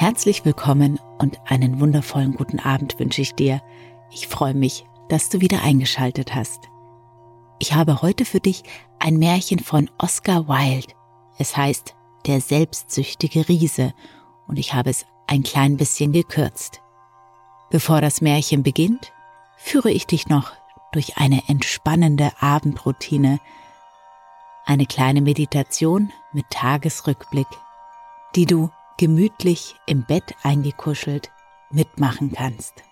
Herzlich willkommen und einen wundervollen guten Abend wünsche ich dir. Ich freue mich, dass du wieder eingeschaltet hast. Ich habe heute für dich ein Märchen von Oscar Wilde. Es heißt Der selbstsüchtige Riese und ich habe es ein klein bisschen gekürzt. Bevor das Märchen beginnt, führe ich dich noch durch eine entspannende Abendroutine, eine kleine Meditation mit Tagesrückblick, die du gemütlich im Bett eingekuschelt mitmachen kannst.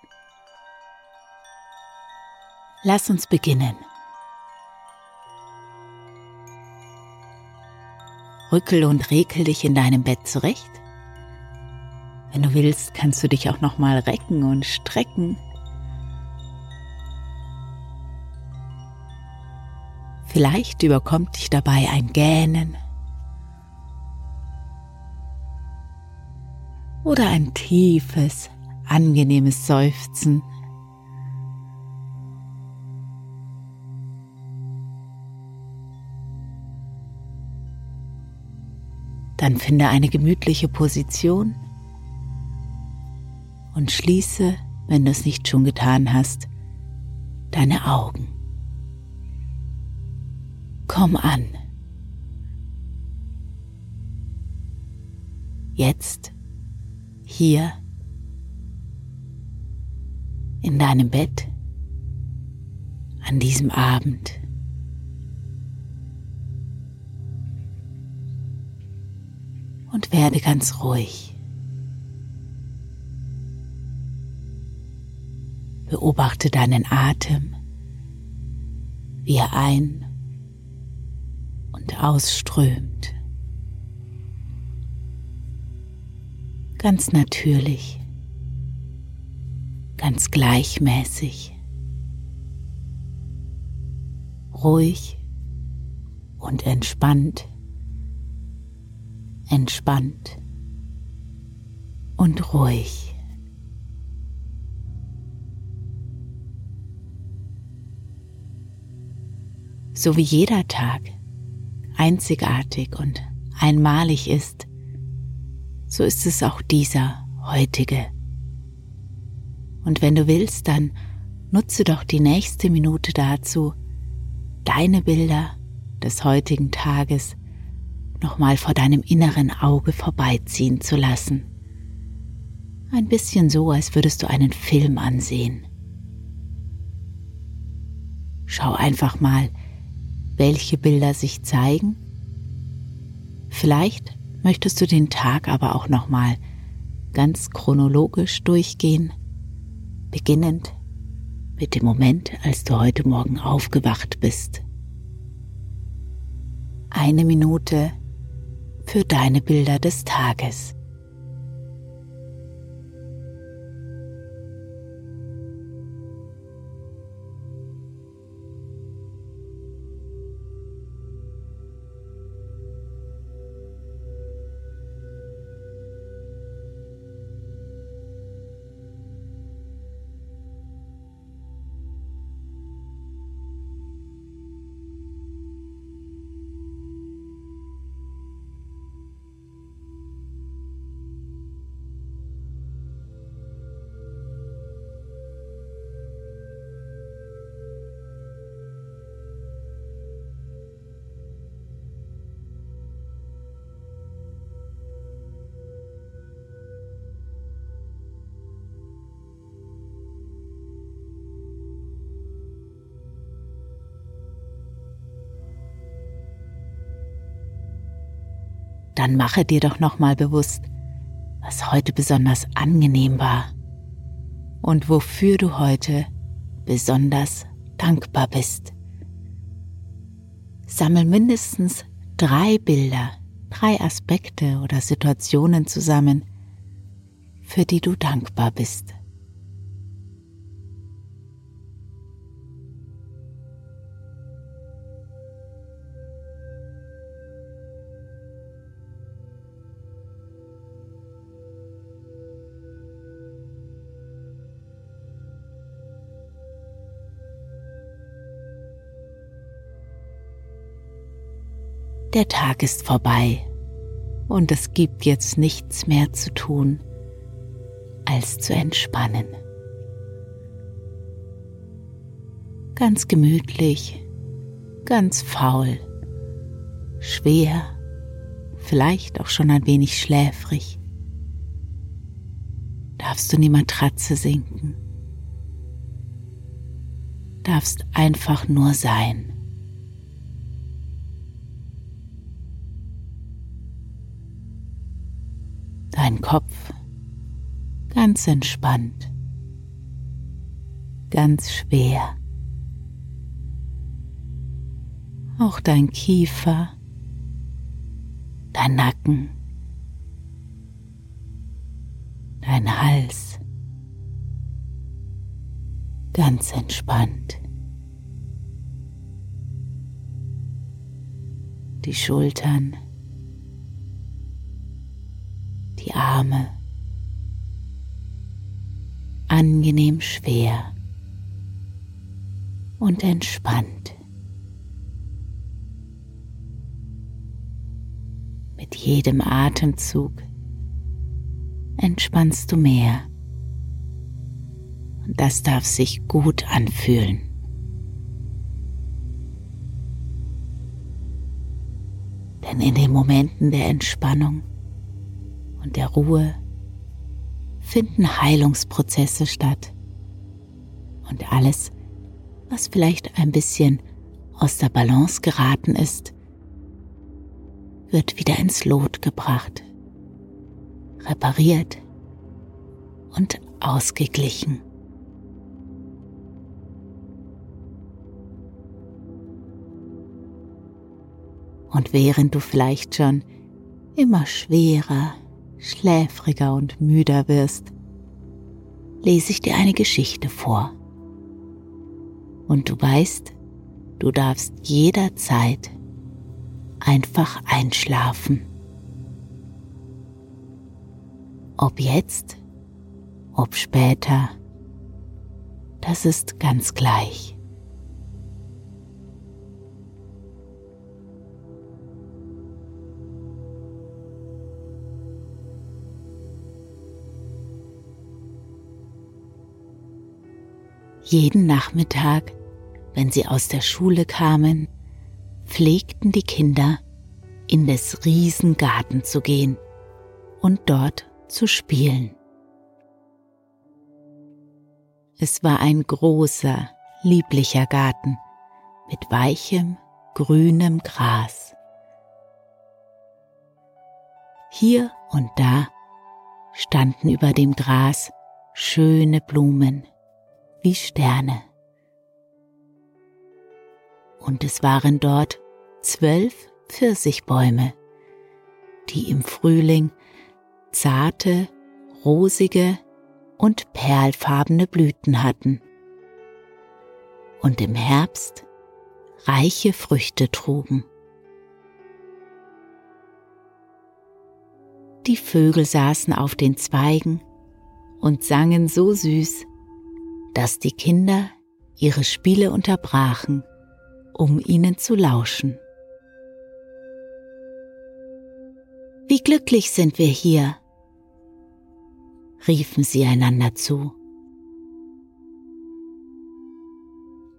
Lass uns beginnen. Rückel und rekel dich in deinem Bett zurecht. Wenn du willst, kannst du dich auch noch mal recken und strecken. Vielleicht überkommt dich dabei ein Gähnen oder ein tiefes, angenehmes Seufzen. Dann finde eine gemütliche Position und schließe, wenn du es nicht schon getan hast, deine Augen. Komm an. Jetzt, hier, in deinem Bett, an diesem Abend. Und werde ganz ruhig. Beobachte deinen Atem, wie er ein- und ausströmt. Ganz natürlich, ganz gleichmäßig, ruhig und entspannt, entspannt und ruhig. So wie jeder Tag einzigartig und einmalig ist, so ist es auch dieser heutige. Und wenn du willst, dann nutze doch die nächste Minute dazu, deine Bilder des heutigen Tages nochmal vor deinem inneren Auge vorbeiziehen zu lassen. Ein bisschen so, als würdest du einen Film ansehen. Schau einfach mal, welche Bilder sich zeigen. Vielleicht möchtest du den Tag aber auch noch mal ganz chronologisch durchgehen, beginnend mit dem Moment, als du heute Morgen aufgewacht bist. Eine Minute für deine Bilder des Tages. Dann mache dir doch nochmal bewusst, was heute besonders angenehm war und wofür du heute besonders dankbar bist. Sammel mindestens drei Bilder, drei Aspekte oder Situationen zusammen, für die du dankbar bist. Der Tag ist vorbei und es gibt jetzt nichts mehr zu tun, als zu entspannen. Ganz gemütlich, ganz faul, schwer, vielleicht auch schon ein wenig schläfrig. Darfst du in die Matratze sinken? Darfst einfach nur sein. Dein Kopf ganz entspannt, ganz schwer. Auch dein Kiefer, dein Nacken, dein Hals, ganz entspannt. Die Schultern, die Arme angenehm schwer und entspannt. Mit jedem Atemzug entspannst du mehr und das darf sich gut anfühlen. Denn in den Momenten der Entspannung und der Ruhe finden Heilungsprozesse statt. Und alles, was vielleicht ein bisschen aus der Balance geraten ist, wird wieder ins Lot gebracht, repariert und ausgeglichen. Und während du vielleicht schon immer schwerer schläfriger und müder wirst, lese ich dir eine Geschichte vor. Und du weißt, du darfst jederzeit einfach einschlafen. Ob jetzt, ob später, das ist ganz gleich. Jeden Nachmittag, wenn sie aus der Schule kamen, pflegten die Kinder, in des Riesengarten zu gehen und dort zu spielen. Es war ein großer, lieblicher Garten mit weichem, grünem Gras. Hier und da standen über dem Gras schöne Blumen wie Sterne. Und es waren dort zwölf Pfirsichbäume, die im Frühling zarte, rosige und perlfarbene Blüten hatten und im Herbst reiche Früchte trugen. Die Vögel saßen auf den Zweigen und sangen so süß, dass die Kinder ihre Spiele unterbrachen, um ihnen zu lauschen. Wie glücklich sind wir hier, riefen sie einander zu.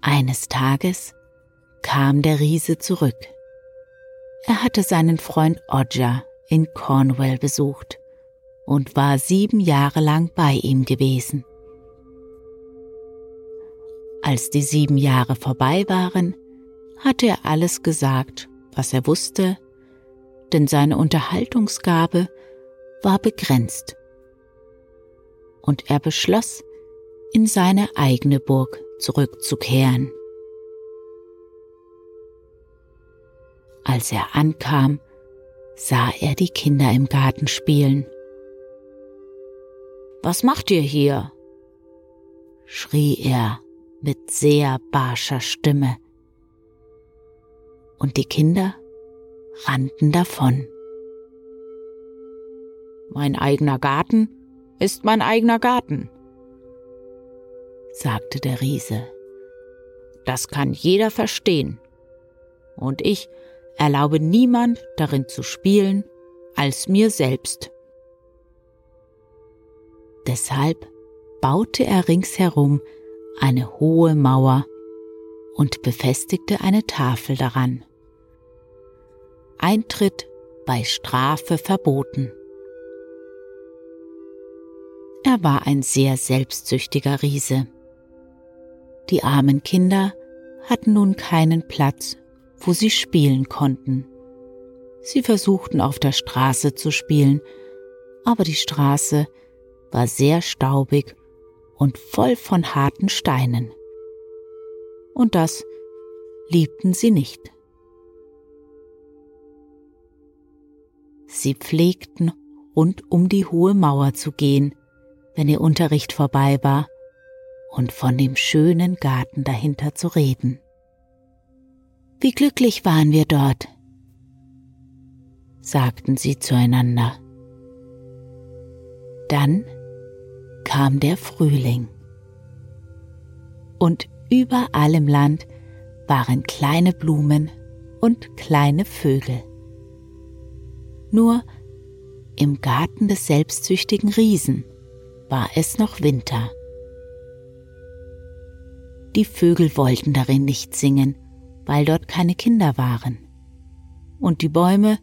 Eines Tages kam der Riese zurück. Er hatte seinen Freund Odja in Cornwall besucht und war sieben Jahre lang bei ihm gewesen. Als die sieben Jahre vorbei waren, hatte er alles gesagt, was er wusste, denn seine Unterhaltungsgabe war begrenzt. Und er beschloss, in seine eigene Burg zurückzukehren. Als er ankam, sah er die Kinder im Garten spielen. Was macht ihr hier? schrie er mit sehr barscher Stimme. Und die Kinder rannten davon. Mein eigener Garten ist mein eigener Garten, sagte der Riese. Das kann jeder verstehen. Und ich erlaube niemand darin zu spielen als mir selbst. Deshalb baute er ringsherum eine hohe Mauer und befestigte eine Tafel daran. Eintritt bei Strafe verboten. Er war ein sehr selbstsüchtiger Riese. Die armen Kinder hatten nun keinen Platz, wo sie spielen konnten. Sie versuchten auf der Straße zu spielen, aber die Straße war sehr staubig und voll von harten Steinen. Und das liebten sie nicht. Sie pflegten, rund um die hohe Mauer zu gehen, wenn ihr Unterricht vorbei war, und von dem schönen Garten dahinter zu reden. Wie glücklich waren wir dort, sagten sie zueinander. Dann kam der Frühling. Und überall im Land waren kleine Blumen und kleine Vögel. Nur im Garten des selbstsüchtigen Riesen war es noch Winter. Die Vögel wollten darin nicht singen, weil dort keine Kinder waren. Und die Bäume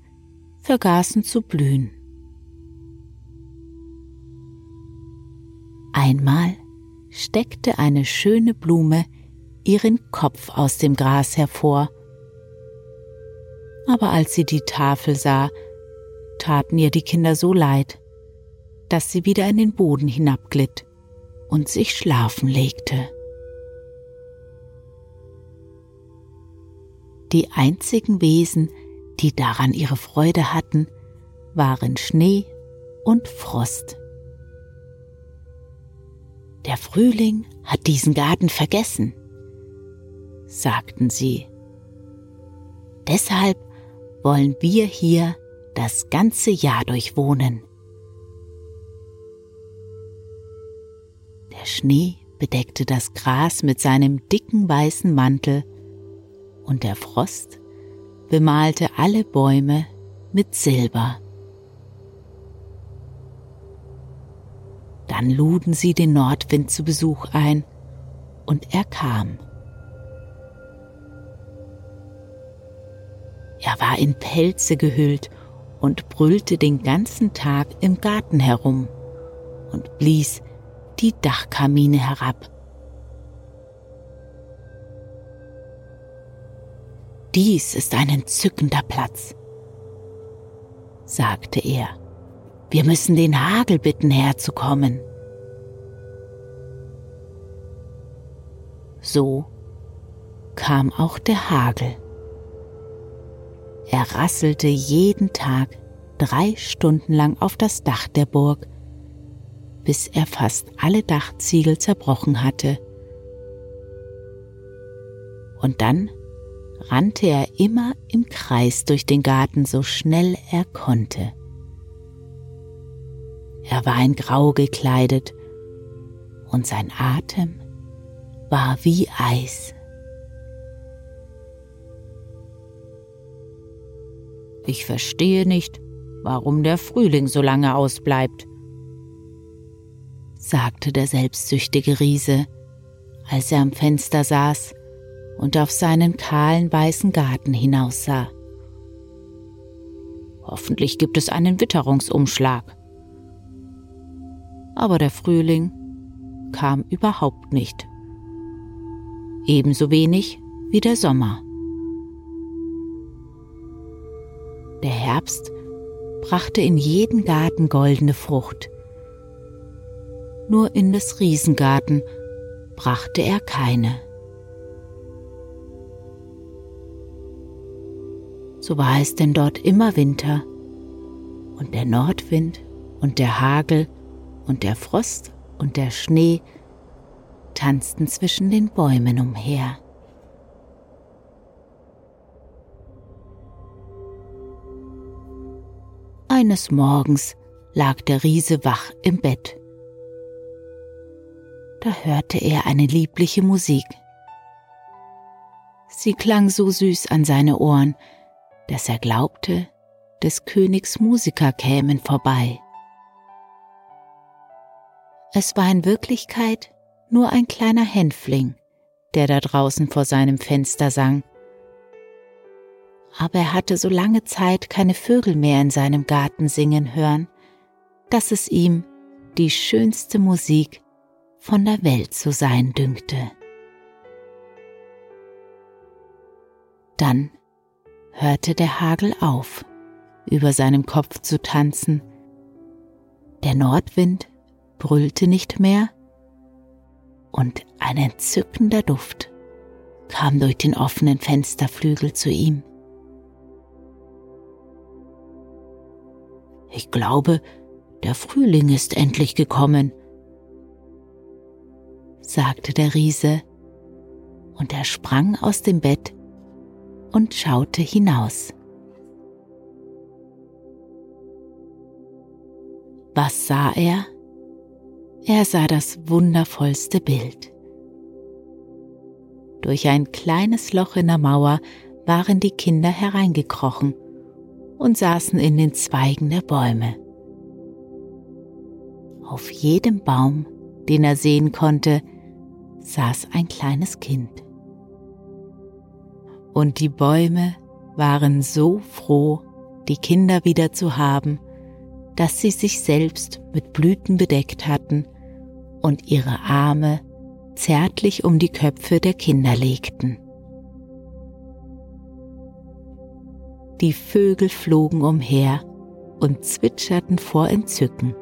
vergaßen zu blühen. Einmal steckte eine schöne Blume ihren Kopf aus dem Gras hervor. Aber als sie die Tafel sah, taten ihr die Kinder so leid, dass sie wieder in den Boden hinabglitt und sich schlafen legte. Die einzigen Wesen, die daran ihre Freude hatten, waren Schnee und Frost. Der Frühling hat diesen Garten vergessen, sagten sie. Deshalb wollen wir hier das ganze Jahr durchwohnen. Der Schnee bedeckte das Gras mit seinem dicken weißen Mantel und der Frost bemalte alle Bäume mit Silber. Dann luden sie den Nordwind zu Besuch ein, und er kam. Er war in Pelze gehüllt und brüllte den ganzen Tag im Garten herum und blies die Dachkamine herab. Dies ist ein entzückender Platz, sagte er. Wir müssen den Hagel bitten herzukommen. So kam auch der Hagel. Er rasselte jeden Tag drei Stunden lang auf das Dach der Burg, bis er fast alle Dachziegel zerbrochen hatte. Und dann rannte er immer im Kreis durch den Garten so schnell er konnte. Er war in Grau gekleidet und sein Atem war wie Eis. Ich verstehe nicht, warum der Frühling so lange ausbleibt, sagte der selbstsüchtige Riese, als er am Fenster saß und auf seinen kahlen weißen Garten hinaussah. Hoffentlich gibt es einen Witterungsumschlag aber der Frühling kam überhaupt nicht. Ebenso wenig wie der Sommer. Der Herbst brachte in jeden Garten goldene Frucht. Nur in des Riesengarten brachte er keine. So war es denn dort immer Winter, und der Nordwind und der Hagel und der Frost und der Schnee tanzten zwischen den Bäumen umher. Eines Morgens lag der Riese wach im Bett. Da hörte er eine liebliche Musik. Sie klang so süß an seine Ohren, dass er glaubte, des Königs Musiker kämen vorbei. Es war in Wirklichkeit nur ein kleiner Hänfling, der da draußen vor seinem Fenster sang aber er hatte so lange Zeit keine Vögel mehr in seinem Garten singen hören, dass es ihm die schönste Musik von der Welt zu sein dünkte. Dann hörte der Hagel auf, über seinem Kopf zu tanzen. Der Nordwind brüllte nicht mehr und ein entzückender Duft kam durch den offenen Fensterflügel zu ihm. Ich glaube, der Frühling ist endlich gekommen, sagte der Riese, und er sprang aus dem Bett und schaute hinaus. Was sah er? Er sah das wundervollste Bild. Durch ein kleines Loch in der Mauer waren die Kinder hereingekrochen und saßen in den Zweigen der Bäume. Auf jedem Baum, den er sehen konnte, saß ein kleines Kind. Und die Bäume waren so froh, die Kinder wieder zu haben, dass sie sich selbst mit Blüten bedeckt hatten und ihre Arme zärtlich um die Köpfe der Kinder legten. Die Vögel flogen umher und zwitscherten vor Entzücken.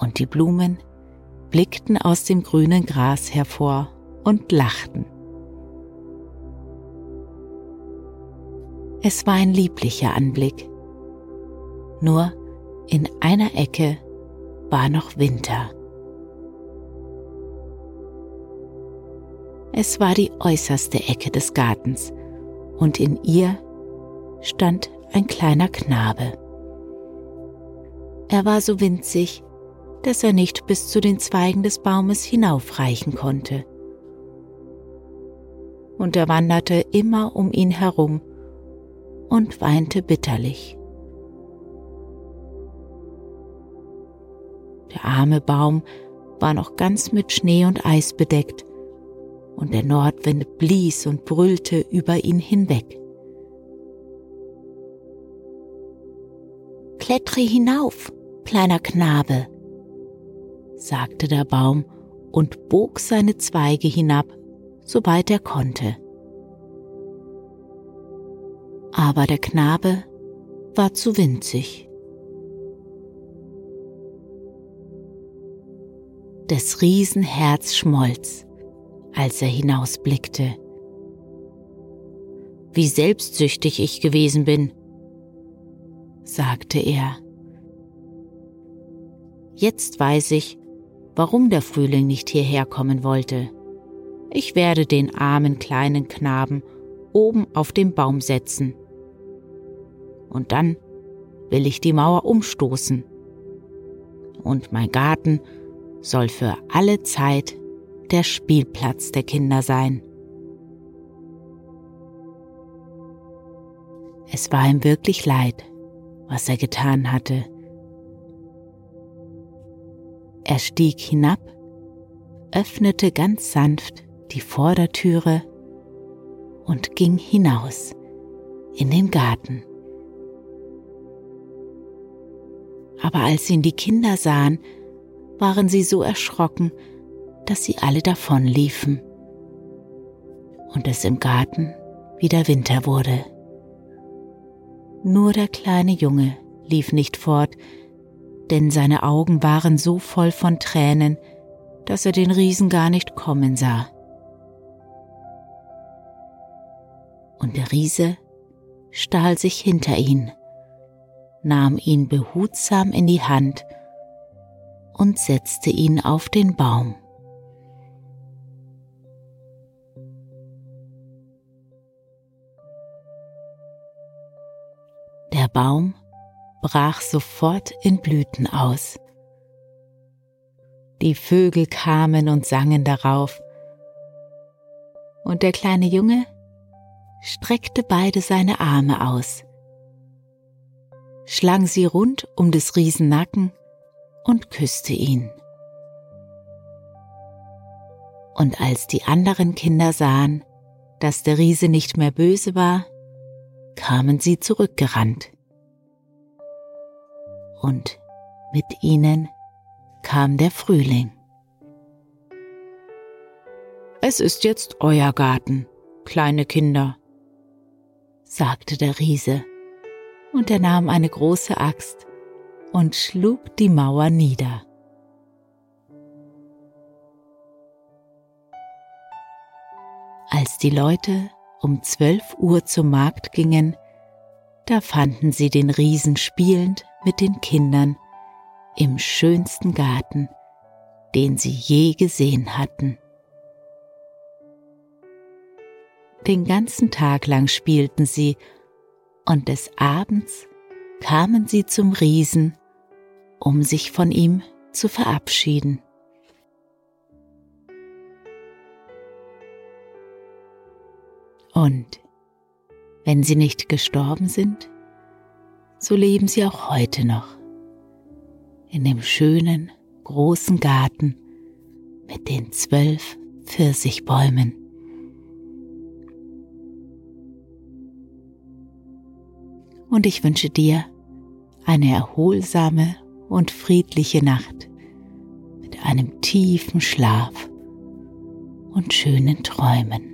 Und die Blumen blickten aus dem grünen Gras hervor und lachten. Es war ein lieblicher Anblick. Nur in einer Ecke war noch Winter. Es war die äußerste Ecke des Gartens, und in ihr stand ein kleiner Knabe. Er war so winzig, dass er nicht bis zu den Zweigen des Baumes hinaufreichen konnte. Und er wanderte immer um ihn herum und weinte bitterlich. Der arme Baum war noch ganz mit Schnee und Eis bedeckt und der Nordwind blies und brüllte über ihn hinweg. Klettre hinauf, kleiner Knabe, sagte der Baum und bog seine Zweige hinab, soweit er konnte. Aber der Knabe war zu winzig. Des Riesen Herz schmolz als er hinausblickte. Wie selbstsüchtig ich gewesen bin, sagte er. Jetzt weiß ich, warum der Frühling nicht hierher kommen wollte. Ich werde den armen kleinen Knaben oben auf dem Baum setzen. Und dann will ich die Mauer umstoßen. Und mein Garten soll für alle Zeit der Spielplatz der Kinder sein. Es war ihm wirklich leid, was er getan hatte. Er stieg hinab, öffnete ganz sanft die Vordertüre und ging hinaus in den Garten. Aber als ihn die Kinder sahen, waren sie so erschrocken, dass sie alle davonliefen und es im Garten wieder Winter wurde. Nur der kleine Junge lief nicht fort, denn seine Augen waren so voll von Tränen, dass er den Riesen gar nicht kommen sah. Und der Riese stahl sich hinter ihn, nahm ihn behutsam in die Hand und setzte ihn auf den Baum. Der Baum brach sofort in Blüten aus. Die Vögel kamen und sangen darauf, und der kleine Junge streckte beide seine Arme aus, schlang sie rund um des Riesen Nacken und küsste ihn. Und als die anderen Kinder sahen, dass der Riese nicht mehr böse war, kamen sie zurückgerannt. Und mit ihnen kam der Frühling. Es ist jetzt euer Garten, kleine Kinder, sagte der Riese, und er nahm eine große Axt und schlug die Mauer nieder. Als die Leute um zwölf Uhr zum Markt gingen, da fanden sie den Riesen spielend mit den Kindern im schönsten Garten, den sie je gesehen hatten. Den ganzen Tag lang spielten sie, und des Abends kamen sie zum Riesen, um sich von ihm zu verabschieden. Und wenn sie nicht gestorben sind, so leben sie auch heute noch in dem schönen großen Garten mit den zwölf Pfirsichbäumen. Und ich wünsche dir eine erholsame und friedliche Nacht mit einem tiefen Schlaf und schönen Träumen.